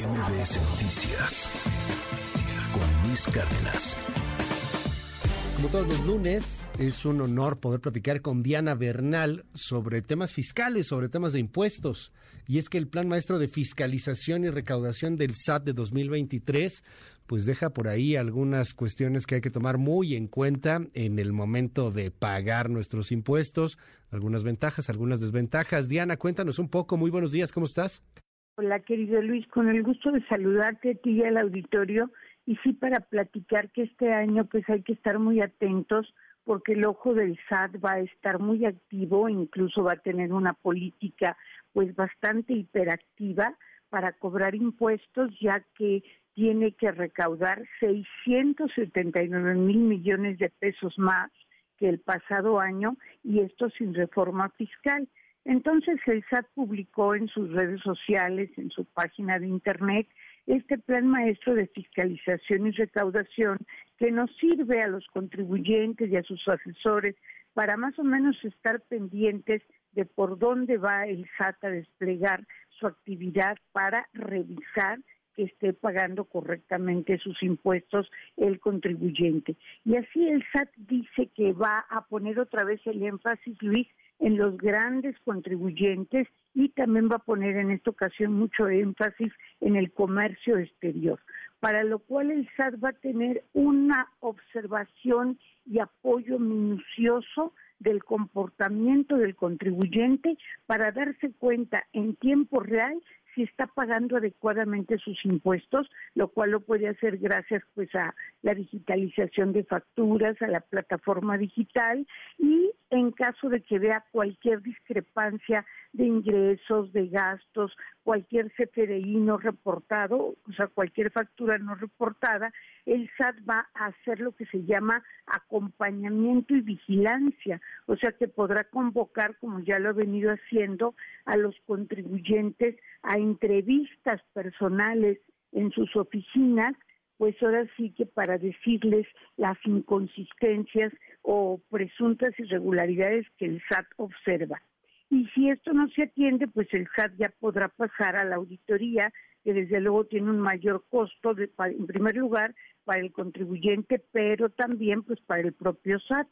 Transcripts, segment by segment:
MBS Noticias con Luis Cárdenas. Como todos los lunes, es un honor poder platicar con Diana Bernal sobre temas fiscales, sobre temas de impuestos. Y es que el Plan Maestro de Fiscalización y Recaudación del SAT de 2023 pues deja por ahí algunas cuestiones que hay que tomar muy en cuenta en el momento de pagar nuestros impuestos, algunas ventajas, algunas desventajas. Diana, cuéntanos un poco. Muy buenos días, ¿cómo estás? Hola, querido Luis, con el gusto de saludarte a ti y al auditorio. Y sí, para platicar que este año pues hay que estar muy atentos porque el ojo del SAT va a estar muy activo, incluso va a tener una política pues bastante hiperactiva para cobrar impuestos, ya que tiene que recaudar 679 mil millones de pesos más que el pasado año y esto sin reforma fiscal. Entonces el SAT publicó en sus redes sociales, en su página de Internet, este plan maestro de fiscalización y recaudación que nos sirve a los contribuyentes y a sus asesores para más o menos estar pendientes de por dónde va el SAT a desplegar su actividad para revisar que esté pagando correctamente sus impuestos el contribuyente. Y así el SAT dice que va a poner otra vez el énfasis, Luis, en los grandes contribuyentes y también va a poner en esta ocasión mucho énfasis en el comercio exterior, para lo cual el SAT va a tener una observación y apoyo minucioso del comportamiento del contribuyente para darse cuenta en tiempo real si está pagando adecuadamente sus impuestos, lo cual lo puede hacer gracias pues a la digitalización de facturas, a la plataforma digital y en caso de que vea cualquier discrepancia de ingresos, de gastos, cualquier CFDI no reportado, o sea, cualquier factura no reportada, el SAT va a hacer lo que se llama acompañamiento y vigilancia, o sea que podrá convocar, como ya lo ha venido haciendo, a los contribuyentes a entrevistas personales en sus oficinas pues ahora sí que para decirles las inconsistencias o presuntas irregularidades que el SAT observa. Y si esto no se atiende, pues el SAT ya podrá pasar a la auditoría, que desde luego tiene un mayor costo, de, en primer lugar, para el contribuyente, pero también pues para el propio SAT.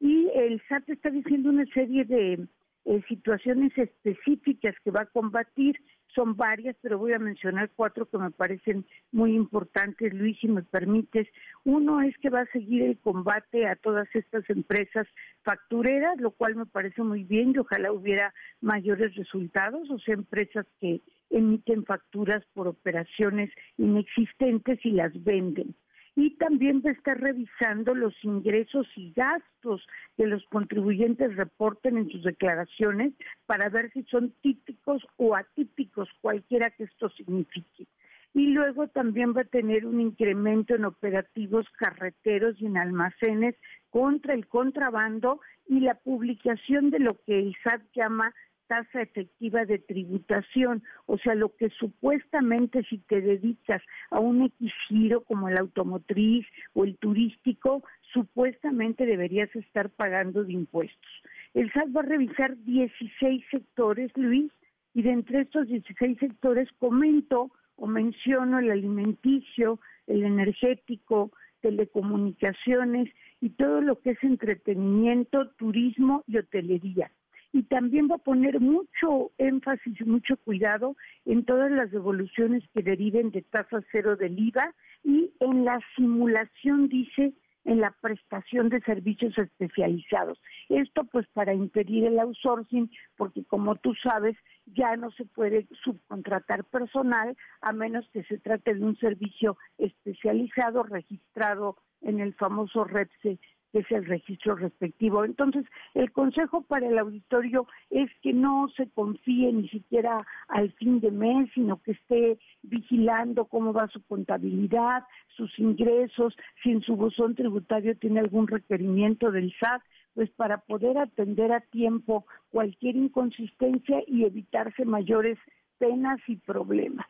Y el SAT está diciendo una serie de eh, situaciones específicas que va a combatir son varias, pero voy a mencionar cuatro que me parecen muy importantes, Luis, si me permites. Uno es que va a seguir el combate a todas estas empresas factureras, lo cual me parece muy bien y ojalá hubiera mayores resultados, o sea, empresas que emiten facturas por operaciones inexistentes y las venden y también va a estar revisando los ingresos y gastos que los contribuyentes reporten en sus declaraciones para ver si son típicos o atípicos, cualquiera que esto signifique. Y luego también va a tener un incremento en operativos carreteros y en almacenes contra el contrabando y la publicación de lo que el SAT llama tasa efectiva de tributación, o sea, lo que supuestamente si te dedicas a un X giro como el automotriz o el turístico, supuestamente deberías estar pagando de impuestos. El SAT va a revisar 16 sectores, Luis, y de entre estos 16 sectores comento o menciono el alimenticio, el energético, telecomunicaciones y todo lo que es entretenimiento, turismo y hotelería y también va a poner mucho énfasis y mucho cuidado en todas las devoluciones que deriven de tasa cero del IVA y en la simulación, dice, en la prestación de servicios especializados. Esto pues para impedir el outsourcing, porque como tú sabes, ya no se puede subcontratar personal a menos que se trate de un servicio especializado registrado en el famoso REPSE que es el registro respectivo. Entonces, el consejo para el auditorio es que no se confíe ni siquiera al fin de mes, sino que esté vigilando cómo va su contabilidad, sus ingresos, si en su buzón tributario tiene algún requerimiento del SAT, pues para poder atender a tiempo cualquier inconsistencia y evitarse mayores penas y problemas.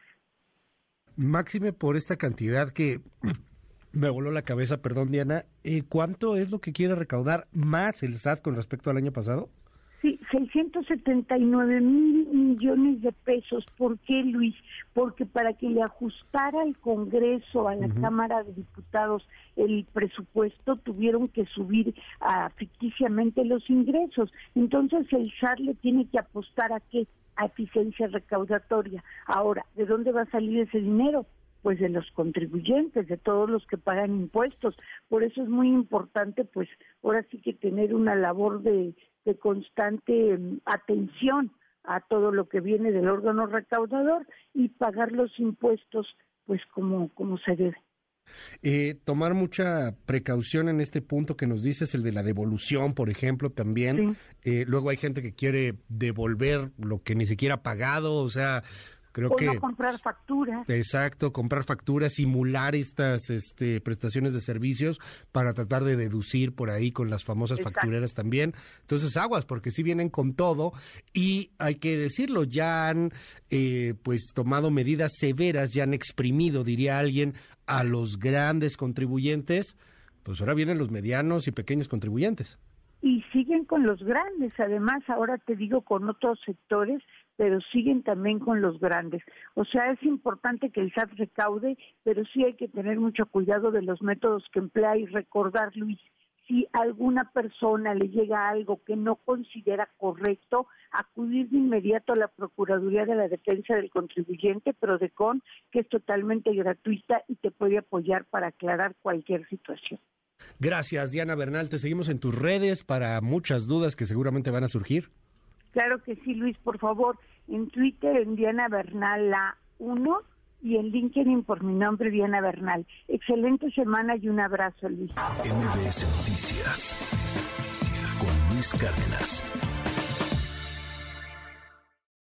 Máxime por esta cantidad que me voló la cabeza, perdón Diana. Eh, ¿Cuánto es lo que quiere recaudar más el SAT con respecto al año pasado? Sí, 679 mil millones de pesos. ¿Por qué, Luis? Porque para que le ajustara al Congreso, a la Cámara de Diputados, el presupuesto, tuvieron que subir a, ficticiamente los ingresos. Entonces el SAT le tiene que apostar a qué? A eficiencia recaudatoria. Ahora, ¿de dónde va a salir ese dinero? Pues de los contribuyentes, de todos los que pagan impuestos. Por eso es muy importante, pues ahora sí que tener una labor de de constante mm, atención a todo lo que viene del órgano recaudador y pagar los impuestos pues como, como se debe. Eh, tomar mucha precaución en este punto que nos dices, el de la devolución, por ejemplo, también. Eh, luego hay gente que quiere devolver lo que ni siquiera ha pagado, o sea, Creo que, no comprar facturas. Exacto, comprar facturas, simular estas este, prestaciones de servicios para tratar de deducir por ahí con las famosas factureras también. Entonces, aguas, porque sí vienen con todo y hay que decirlo, ya han eh, pues tomado medidas severas, ya han exprimido, diría alguien, a los grandes contribuyentes. Pues ahora vienen los medianos y pequeños contribuyentes y siguen con los grandes, además ahora te digo con otros sectores, pero siguen también con los grandes. O sea, es importante que el SAT recaude, pero sí hay que tener mucho cuidado de los métodos que emplea y recordar, Luis, si alguna persona le llega algo que no considera correcto, acudir de inmediato a la Procuraduría de la Defensa del Contribuyente, pero de CON, que es totalmente gratuita y te puede apoyar para aclarar cualquier situación. Gracias, Diana Bernal. Te seguimos en tus redes para muchas dudas que seguramente van a surgir. Claro que sí, Luis, por favor. En Twitter, en Diana Bernal la 1 y en LinkedIn por mi nombre, Diana Bernal. Excelente semana y un abrazo, Luis. MBS Noticias con Luis Cárdenas.